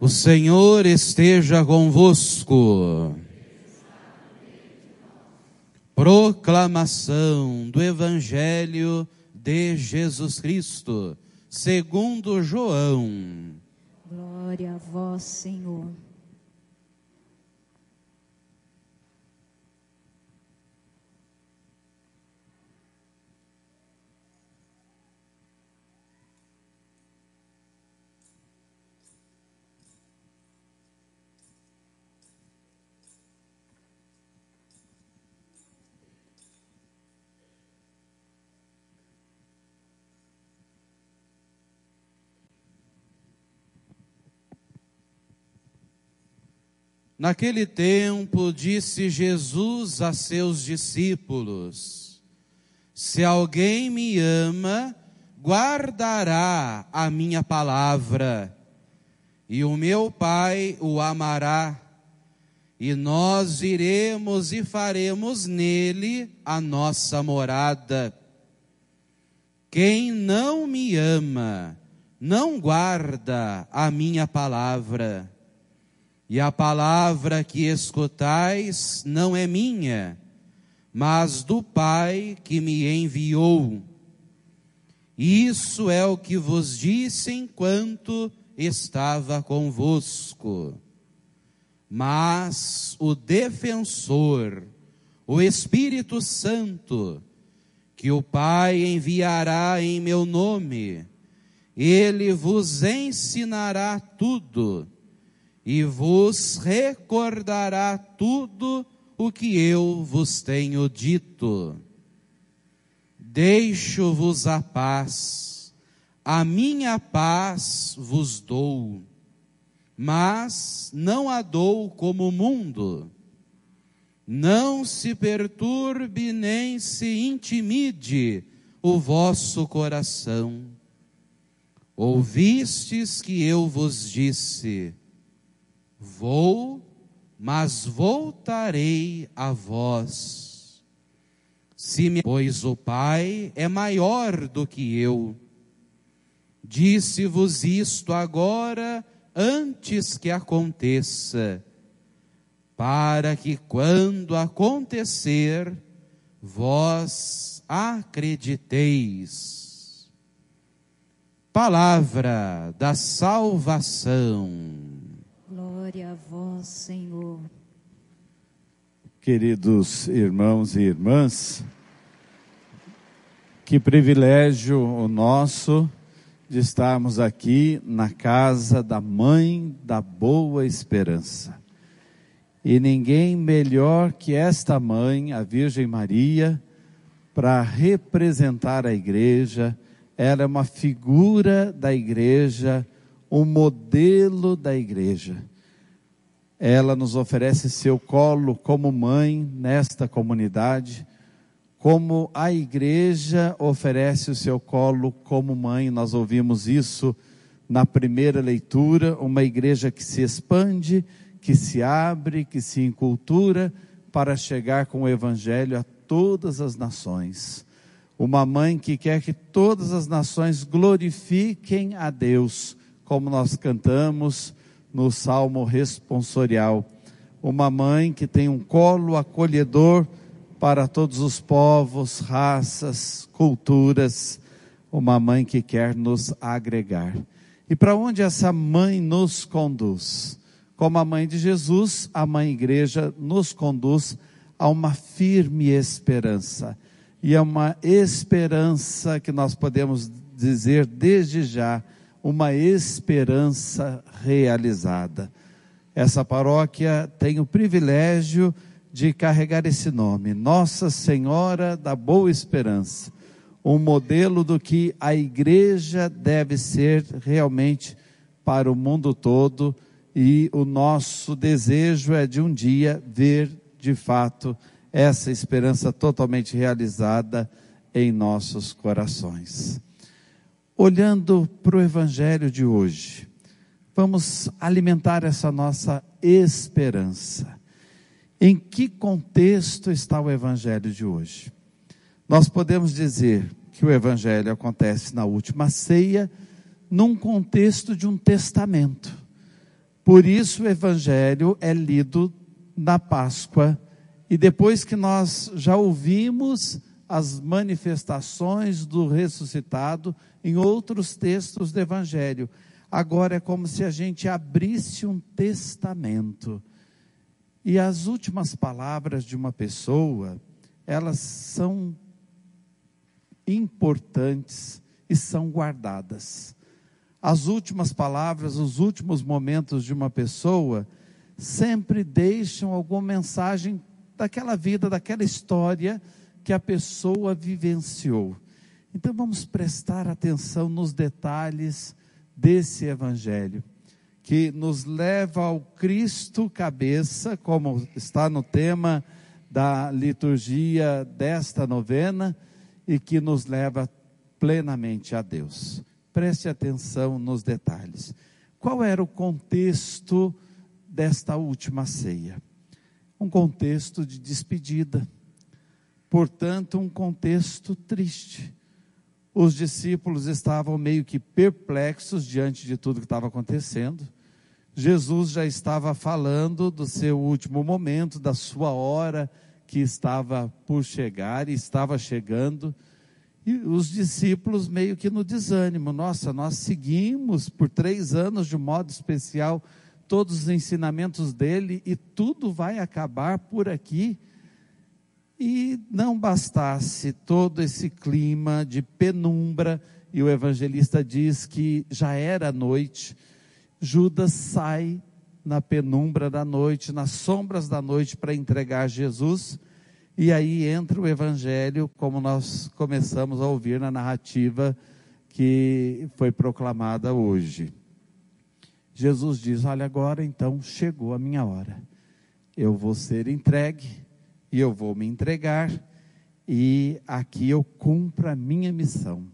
O Senhor esteja convosco. Proclamação do Evangelho de Jesus Cristo, segundo João. Glória a vós, Senhor. Naquele tempo, disse Jesus a seus discípulos: Se alguém me ama, guardará a minha palavra, e o meu Pai o amará, e nós iremos e faremos nele a nossa morada. Quem não me ama, não guarda a minha palavra e a palavra que escutais não é minha, mas do Pai que me enviou. Isso é o que vos disse enquanto estava convosco. Mas o defensor, o Espírito Santo, que o Pai enviará em meu nome, ele vos ensinará tudo e vos recordará tudo o que eu vos tenho dito. Deixo-vos a paz, a minha paz vos dou, mas não a dou como o mundo. Não se perturbe nem se intimide o vosso coração. Ouvistes que eu vos disse, Vou, mas voltarei a vós. Se me, pois o Pai é maior do que eu. Disse-vos isto agora, antes que aconteça, para que quando acontecer, vós acrediteis. Palavra da salvação. Glória a vós, Senhor. Queridos irmãos e irmãs, que privilégio o nosso de estarmos aqui na casa da Mãe da Boa Esperança. E ninguém melhor que esta mãe, a Virgem Maria, para representar a igreja. Ela é uma figura da igreja, um modelo da igreja. Ela nos oferece seu colo como mãe nesta comunidade, como a igreja oferece o seu colo como mãe. Nós ouvimos isso na primeira leitura, uma igreja que se expande, que se abre, que se encultura para chegar com o evangelho a todas as nações. Uma mãe que quer que todas as nações glorifiquem a Deus, como nós cantamos no salmo responsorial. Uma mãe que tem um colo acolhedor para todos os povos, raças, culturas. Uma mãe que quer nos agregar. E para onde essa mãe nos conduz? Como a mãe de Jesus, a mãe igreja nos conduz a uma firme esperança. E é uma esperança que nós podemos dizer desde já uma esperança realizada. Essa paróquia tem o privilégio de carregar esse nome, Nossa Senhora da Boa Esperança, um modelo do que a igreja deve ser realmente para o mundo todo e o nosso desejo é de um dia ver de fato essa esperança totalmente realizada em nossos corações. Olhando para o Evangelho de hoje, vamos alimentar essa nossa esperança. Em que contexto está o Evangelho de hoje? Nós podemos dizer que o Evangelho acontece na última ceia, num contexto de um testamento. Por isso o Evangelho é lido na Páscoa. E depois que nós já ouvimos as manifestações do ressuscitado em outros textos do Evangelho, agora é como se a gente abrisse um testamento. E as últimas palavras de uma pessoa, elas são importantes e são guardadas. As últimas palavras, os últimos momentos de uma pessoa, sempre deixam alguma mensagem daquela vida, daquela história que a pessoa vivenciou. Então vamos prestar atenção nos detalhes desse evangelho, que nos leva ao Cristo cabeça, como está no tema da liturgia desta novena, e que nos leva plenamente a Deus. Preste atenção nos detalhes. Qual era o contexto desta última ceia? Um contexto de despedida, portanto, um contexto triste. Os discípulos estavam meio que perplexos diante de tudo que estava acontecendo. Jesus já estava falando do seu último momento, da sua hora que estava por chegar e estava chegando. E os discípulos meio que no desânimo. Nossa, nós seguimos por três anos de modo especial todos os ensinamentos dele e tudo vai acabar por aqui. E não bastasse todo esse clima de penumbra, e o evangelista diz que já era noite, Judas sai na penumbra da noite, nas sombras da noite, para entregar Jesus. E aí entra o evangelho, como nós começamos a ouvir na narrativa que foi proclamada hoje. Jesus diz: Olha, agora então chegou a minha hora. Eu vou ser entregue e eu vou me entregar, e aqui eu cumpro a minha missão,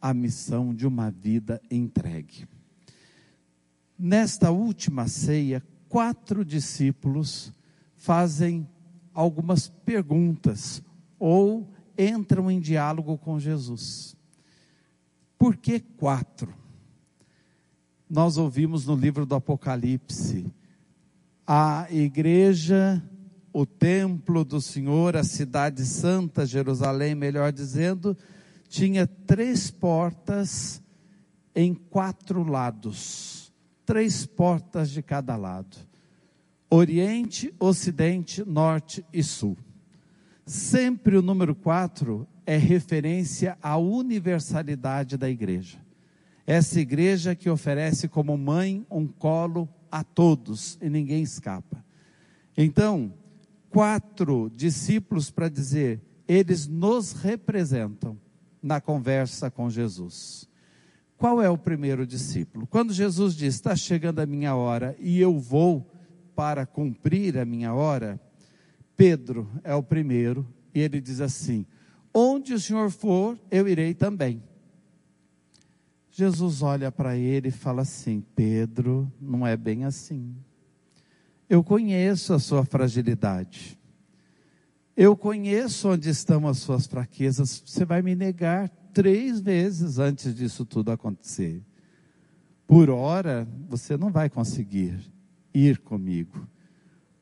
a missão de uma vida entregue. Nesta última ceia, quatro discípulos fazem algumas perguntas ou entram em diálogo com Jesus. Por que quatro? nós ouvimos no livro do Apocalipse. A igreja, o templo do Senhor, a cidade santa, Jerusalém, melhor dizendo, tinha três portas em quatro lados, três portas de cada lado: Oriente, Ocidente, Norte e Sul. Sempre o número quatro é referência à universalidade da igreja. Essa igreja que oferece como mãe um colo a todos e ninguém escapa. Então, quatro discípulos para dizer, eles nos representam na conversa com Jesus. Qual é o primeiro discípulo? Quando Jesus diz: Está chegando a minha hora e eu vou para cumprir a minha hora, Pedro é o primeiro e ele diz assim: Onde o Senhor for, eu irei também. Jesus olha para ele e fala assim: Pedro, não é bem assim. Eu conheço a sua fragilidade. Eu conheço onde estão as suas fraquezas. Você vai me negar três vezes antes disso tudo acontecer. Por hora, você não vai conseguir ir comigo.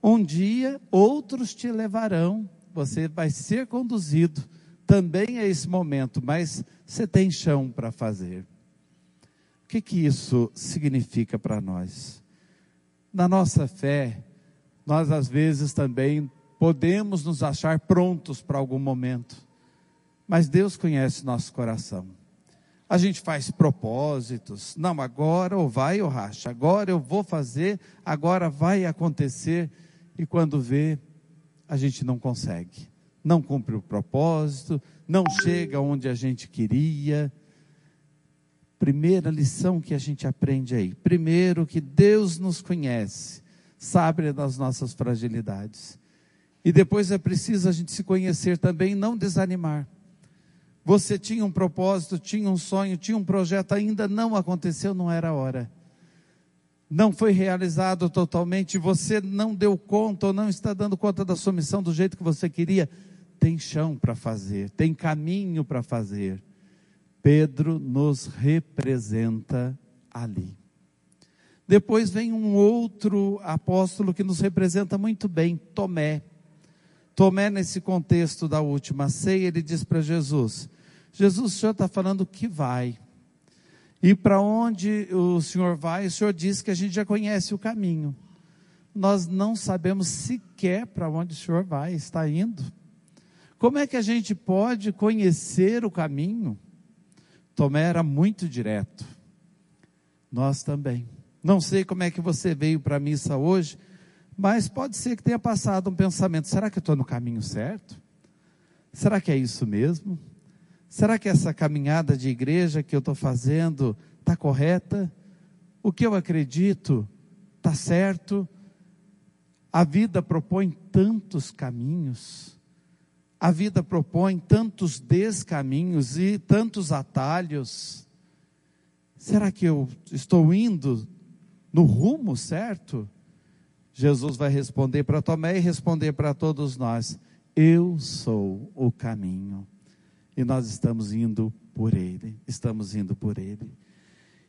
Um dia, outros te levarão. Você vai ser conduzido também a esse momento, mas você tem chão para fazer. O que, que isso significa para nós? Na nossa fé, nós às vezes também podemos nos achar prontos para algum momento, mas Deus conhece nosso coração. A gente faz propósitos, não, agora ou vai ou racha, agora eu vou fazer, agora vai acontecer, e quando vê, a gente não consegue, não cumpre o propósito, não chega onde a gente queria, Primeira lição que a gente aprende aí. Primeiro, que Deus nos conhece, sabe das nossas fragilidades. E depois é preciso a gente se conhecer também, não desanimar. Você tinha um propósito, tinha um sonho, tinha um projeto, ainda não aconteceu, não era a hora. Não foi realizado totalmente, você não deu conta ou não está dando conta da sua missão do jeito que você queria. Tem chão para fazer, tem caminho para fazer. Pedro nos representa ali. Depois vem um outro apóstolo que nos representa muito bem, Tomé. Tomé, nesse contexto da última ceia, ele diz para Jesus: Jesus, o senhor está falando que vai. E para onde o senhor vai, o senhor diz que a gente já conhece o caminho. Nós não sabemos sequer para onde o senhor vai, está indo. Como é que a gente pode conhecer o caminho? Tomé era muito direto. Nós também. Não sei como é que você veio para a missa hoje, mas pode ser que tenha passado um pensamento: será que eu estou no caminho certo? Será que é isso mesmo? Será que essa caminhada de igreja que eu estou fazendo está correta? O que eu acredito está certo? A vida propõe tantos caminhos, a vida propõe tantos descaminhos e tantos atalhos. Será que eu estou indo no rumo certo? Jesus vai responder para Tomé e responder para todos nós: Eu sou o caminho. E nós estamos indo por Ele, estamos indo por Ele.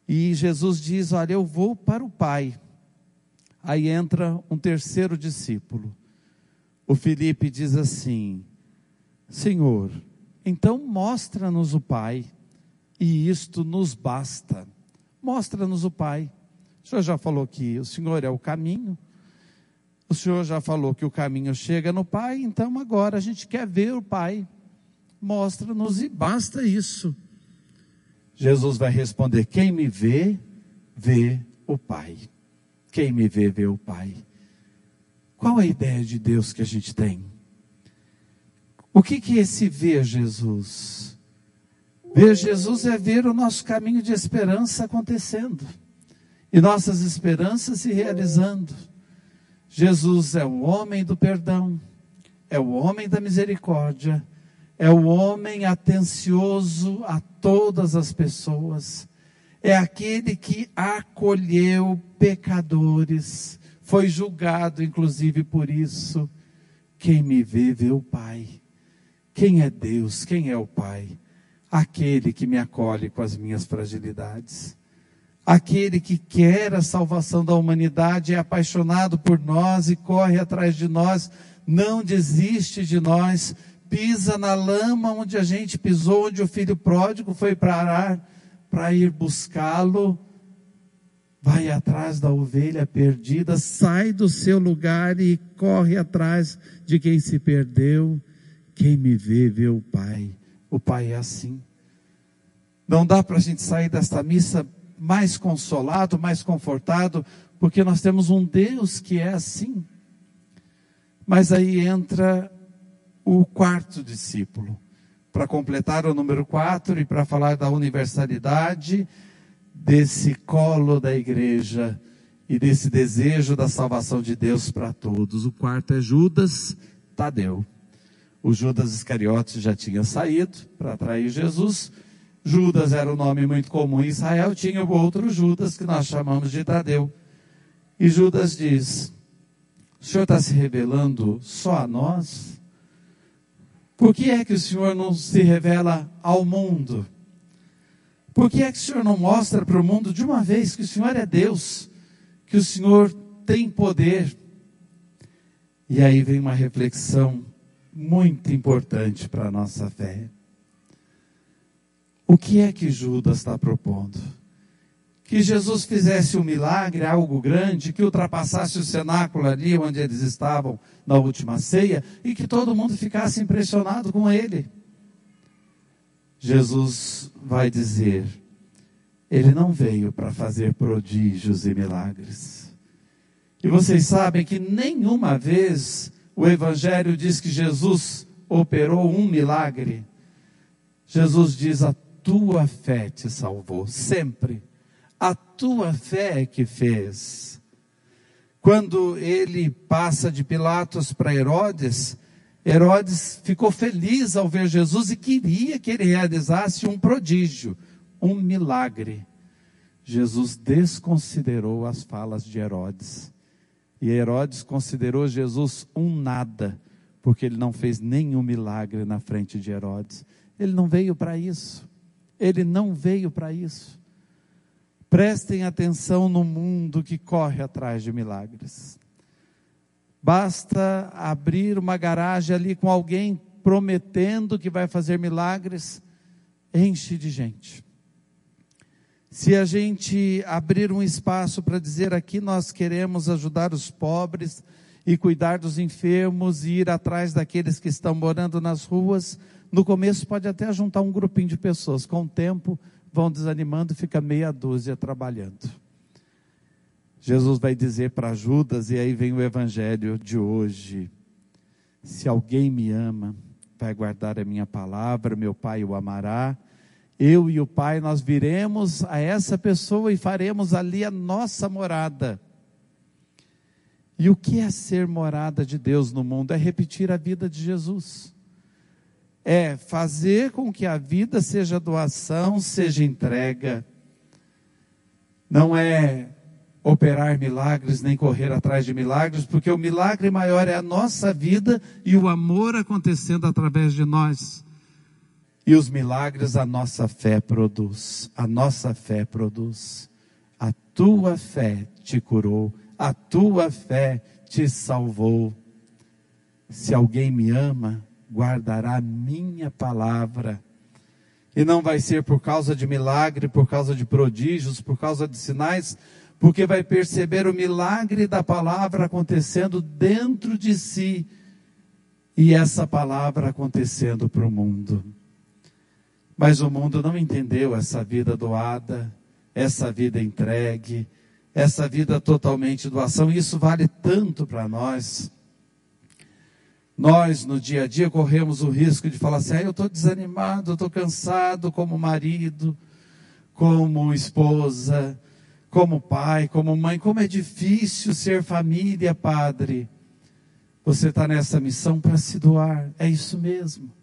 E Jesus diz: Olha, eu vou para o Pai. Aí entra um terceiro discípulo. O Felipe diz assim: Senhor, então mostra-nos o Pai, e isto nos basta. Mostra-nos o Pai. O Senhor já falou que o Senhor é o caminho. O Senhor já falou que o caminho chega no Pai, então agora a gente quer ver o Pai. Mostra-nos e basta isso. Jesus vai responder: Quem me vê, vê o Pai. Quem me vê, vê o Pai. Qual a ideia de Deus que a gente tem? O que, que é esse ver Jesus? Ver Jesus é ver o nosso caminho de esperança acontecendo e nossas esperanças se realizando. Jesus é o homem do perdão, é o homem da misericórdia, é o homem atencioso a todas as pessoas, é aquele que acolheu pecadores, foi julgado inclusive por isso. Quem me vê, vê o Pai. Quem é Deus? Quem é o Pai? Aquele que me acolhe com as minhas fragilidades aquele que quer a salvação da humanidade, é apaixonado por nós e corre atrás de nós, não desiste de nós, pisa na lama onde a gente pisou, onde o filho pródigo foi parar para ir buscá-lo. Vai atrás da ovelha perdida, sai do seu lugar e corre atrás de quem se perdeu. Quem me vê, vê o Pai. O Pai é assim. Não dá para a gente sair desta missa mais consolado, mais confortado, porque nós temos um Deus que é assim. Mas aí entra o quarto discípulo, para completar o número quatro e para falar da universalidade desse colo da igreja e desse desejo da salvação de Deus para todos. O quarto é Judas Tadeu. O Judas Iscariotes já tinha saído para atrair Jesus Judas era um nome muito comum em Israel, tinha o outro Judas, que nós chamamos de Tadeu. E Judas diz: O senhor está se revelando só a nós? Por que é que o senhor não se revela ao mundo? Por que é que o senhor não mostra para o mundo de uma vez que o senhor é Deus, que o senhor tem poder? E aí vem uma reflexão muito importante para a nossa fé. O que é que Judas está propondo? Que Jesus fizesse um milagre, algo grande, que ultrapassasse o cenáculo ali onde eles estavam na última ceia e que todo mundo ficasse impressionado com ele. Jesus vai dizer: Ele não veio para fazer prodígios e milagres. E vocês sabem que nenhuma vez o Evangelho diz que Jesus operou um milagre. Jesus diz a tua fé te salvou, sempre. A tua fé é que fez. Quando ele passa de Pilatos para Herodes, Herodes ficou feliz ao ver Jesus e queria que ele realizasse um prodígio, um milagre. Jesus desconsiderou as falas de Herodes. E Herodes considerou Jesus um nada, porque ele não fez nenhum milagre na frente de Herodes. Ele não veio para isso. Ele não veio para isso. Prestem atenção no mundo que corre atrás de milagres. Basta abrir uma garagem ali com alguém prometendo que vai fazer milagres, enche de gente. Se a gente abrir um espaço para dizer aqui nós queremos ajudar os pobres e cuidar dos enfermos e ir atrás daqueles que estão morando nas ruas, no começo pode até juntar um grupinho de pessoas, com o tempo vão desanimando fica meia dúzia trabalhando. Jesus vai dizer para Judas, e aí vem o evangelho de hoje: se alguém me ama, vai guardar a minha palavra, meu Pai o amará. Eu e o Pai, nós viremos a essa pessoa e faremos ali a nossa morada. E o que é ser morada de Deus no mundo? É repetir a vida de Jesus é fazer com que a vida seja doação, seja entrega. Não é operar milagres nem correr atrás de milagres, porque o milagre maior é a nossa vida e o amor acontecendo através de nós. E os milagres a nossa fé produz. A nossa fé produz. A tua fé te curou, a tua fé te salvou. Se alguém me ama, guardará minha palavra. E não vai ser por causa de milagre, por causa de prodígios, por causa de sinais, porque vai perceber o milagre da palavra acontecendo dentro de si e essa palavra acontecendo para o mundo. Mas o mundo não entendeu essa vida doada, essa vida entregue, essa vida totalmente doação. Isso vale tanto para nós. Nós, no dia a dia, corremos o risco de falar assim: ah, eu estou desanimado, eu estou cansado como marido, como esposa, como pai, como mãe. Como é difícil ser família, padre. Você está nessa missão para se doar, é isso mesmo.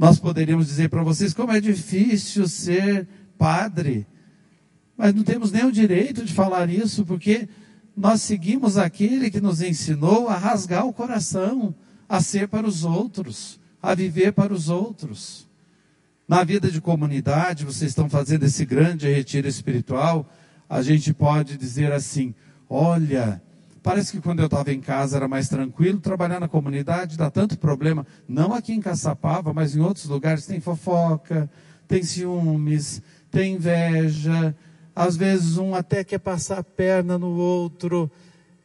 Nós poderíamos dizer para vocês como é difícil ser padre, mas não temos nem o direito de falar isso, porque nós seguimos aquele que nos ensinou a rasgar o coração a ser para os outros, a viver para os outros. Na vida de comunidade, vocês estão fazendo esse grande retiro espiritual, a gente pode dizer assim: olha, parece que quando eu estava em casa era mais tranquilo, trabalhar na comunidade dá tanto problema. Não aqui em Caçapava, mas em outros lugares tem fofoca, tem ciúmes, tem inveja, às vezes um até quer passar a perna no outro,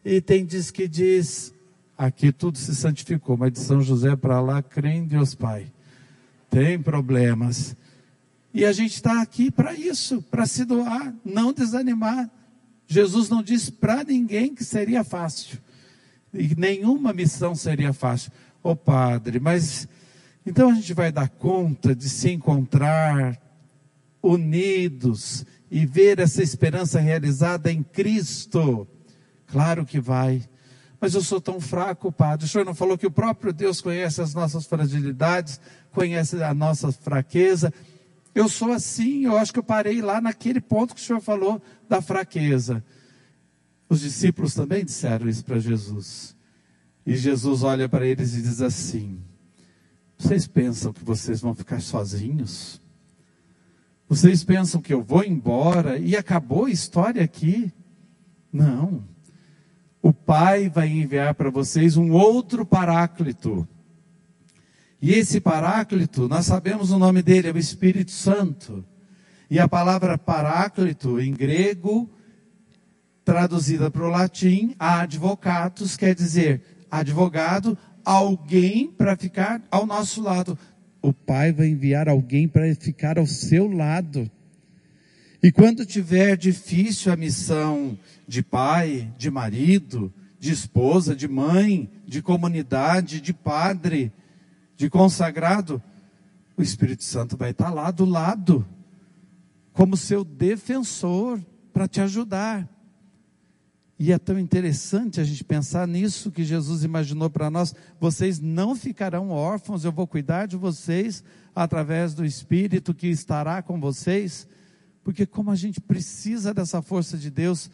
e tem diz que diz, Aqui tudo se santificou, mas de São José para lá, crê em Deus Pai. Tem problemas. E a gente está aqui para isso, para se doar, não desanimar. Jesus não disse para ninguém que seria fácil. E nenhuma missão seria fácil. Ô oh, Padre, mas então a gente vai dar conta de se encontrar unidos e ver essa esperança realizada em Cristo? Claro que vai. Mas eu sou tão fraco, Padre. O senhor não falou que o próprio Deus conhece as nossas fragilidades, conhece a nossa fraqueza. Eu sou assim, eu acho que eu parei lá naquele ponto que o senhor falou da fraqueza. Os discípulos também disseram isso para Jesus. E Jesus olha para eles e diz assim: Vocês pensam que vocês vão ficar sozinhos? Vocês pensam que eu vou embora e acabou a história aqui? Não o Pai vai enviar para vocês um outro paráclito. E esse paráclito, nós sabemos o nome dele, é o Espírito Santo. E a palavra paráclito em grego, traduzida para o latim, advocatus, quer dizer advogado, alguém para ficar ao nosso lado. O Pai vai enviar alguém para ficar ao seu lado. E quando tiver difícil a missão de pai, de marido, de esposa, de mãe, de comunidade, de padre, de consagrado, o Espírito Santo vai estar lá do lado, como seu defensor, para te ajudar. E é tão interessante a gente pensar nisso que Jesus imaginou para nós. Vocês não ficarão órfãos, eu vou cuidar de vocês através do Espírito que estará com vocês porque como a gente precisa dessa força de Deus,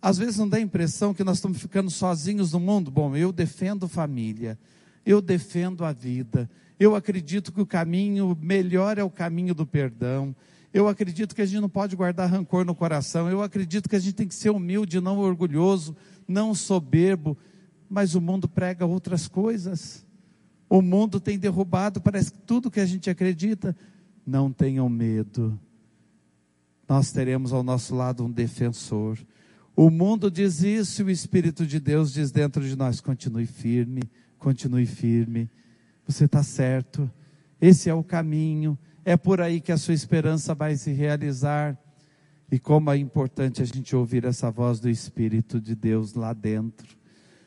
às vezes não dá a impressão que nós estamos ficando sozinhos no mundo. Bom, eu defendo família, eu defendo a vida, eu acredito que o caminho melhor é o caminho do perdão, Eu acredito que a gente não pode guardar rancor no coração. Eu acredito que a gente tem que ser humilde, não orgulhoso, não soberbo. Mas o mundo prega outras coisas. O mundo tem derrubado, parece que tudo que a gente acredita. Não tenham medo. Nós teremos ao nosso lado um defensor. O mundo diz isso e o Espírito de Deus diz dentro de nós: continue firme, continue firme. Você está certo. Esse é o caminho. É por aí que a sua esperança vai se realizar. E como é importante a gente ouvir essa voz do Espírito de Deus lá dentro.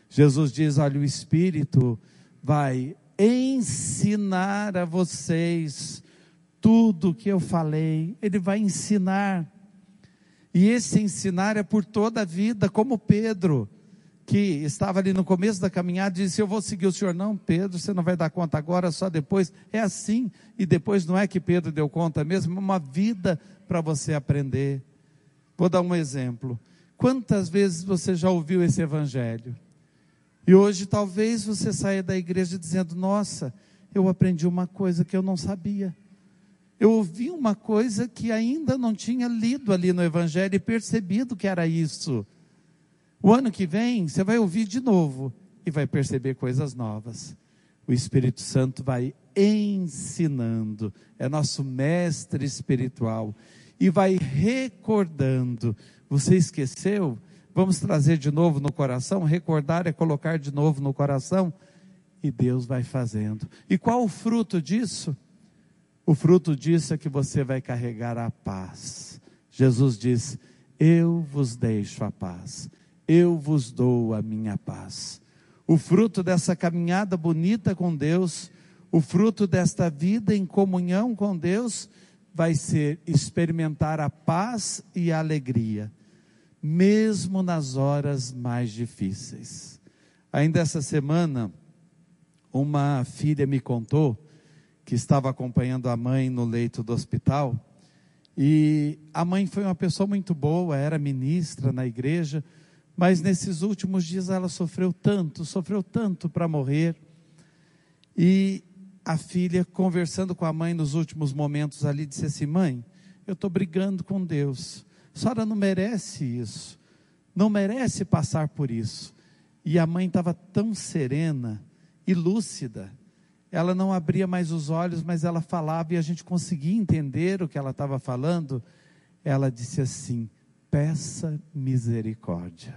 Jesus diz: Olha, o Espírito vai ensinar a vocês tudo o que eu falei, ele vai ensinar. E esse ensinar é por toda a vida, como Pedro, que estava ali no começo da caminhada, disse: Eu vou seguir o senhor. Não, Pedro, você não vai dar conta agora, só depois. É assim. E depois não é que Pedro deu conta mesmo, é uma vida para você aprender. Vou dar um exemplo. Quantas vezes você já ouviu esse evangelho? E hoje talvez você saia da igreja dizendo: Nossa, eu aprendi uma coisa que eu não sabia. Eu ouvi uma coisa que ainda não tinha lido ali no Evangelho e percebido que era isso. O ano que vem você vai ouvir de novo e vai perceber coisas novas. O Espírito Santo vai ensinando, é nosso mestre espiritual e vai recordando. Você esqueceu? Vamos trazer de novo no coração. Recordar é colocar de novo no coração. E Deus vai fazendo. E qual o fruto disso? O fruto disso é que você vai carregar a paz. Jesus diz: Eu vos deixo a paz. Eu vos dou a minha paz. O fruto dessa caminhada bonita com Deus, o fruto desta vida em comunhão com Deus, vai ser experimentar a paz e a alegria mesmo nas horas mais difíceis. Ainda essa semana, uma filha me contou que estava acompanhando a mãe no leito do hospital e a mãe foi uma pessoa muito boa, era ministra na igreja, mas nesses últimos dias ela sofreu tanto, sofreu tanto para morrer. E a filha, conversando com a mãe nos últimos momentos ali, disse assim: Mãe, eu estou brigando com Deus a senhora não merece isso, não merece passar por isso. E a mãe estava tão serena e lúcida, ela não abria mais os olhos, mas ela falava e a gente conseguia entender o que ela estava falando. Ela disse assim: peça misericórdia.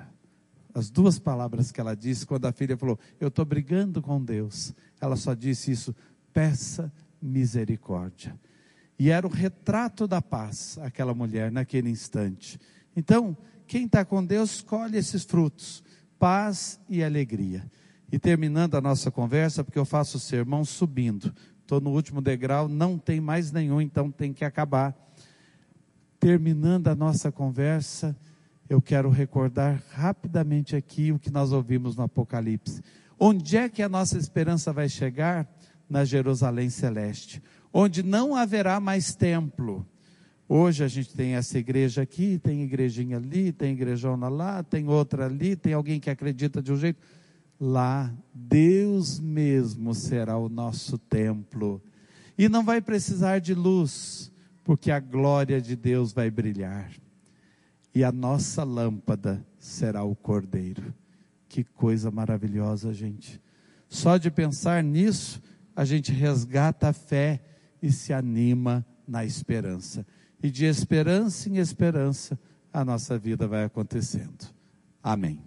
As duas palavras que ela disse quando a filha falou: Eu estou brigando com Deus. Ela só disse isso: peça misericórdia. E era o retrato da paz, aquela mulher, naquele instante. Então, quem está com Deus, colhe esses frutos: paz e alegria. E terminando a nossa conversa, porque eu faço o sermão subindo, estou no último degrau, não tem mais nenhum, então tem que acabar. Terminando a nossa conversa, eu quero recordar rapidamente aqui o que nós ouvimos no Apocalipse. Onde é que a nossa esperança vai chegar? Na Jerusalém Celeste onde não haverá mais templo. Hoje a gente tem essa igreja aqui, tem igrejinha ali, tem igrejona lá, tem outra ali, tem alguém que acredita de um jeito. Lá, Deus mesmo será o nosso templo. E não vai precisar de luz, porque a glória de Deus vai brilhar. E a nossa lâmpada será o cordeiro. Que coisa maravilhosa, gente. Só de pensar nisso, a gente resgata a fé e se anima na esperança. E de esperança em esperança, a nossa vida vai acontecendo. Amém.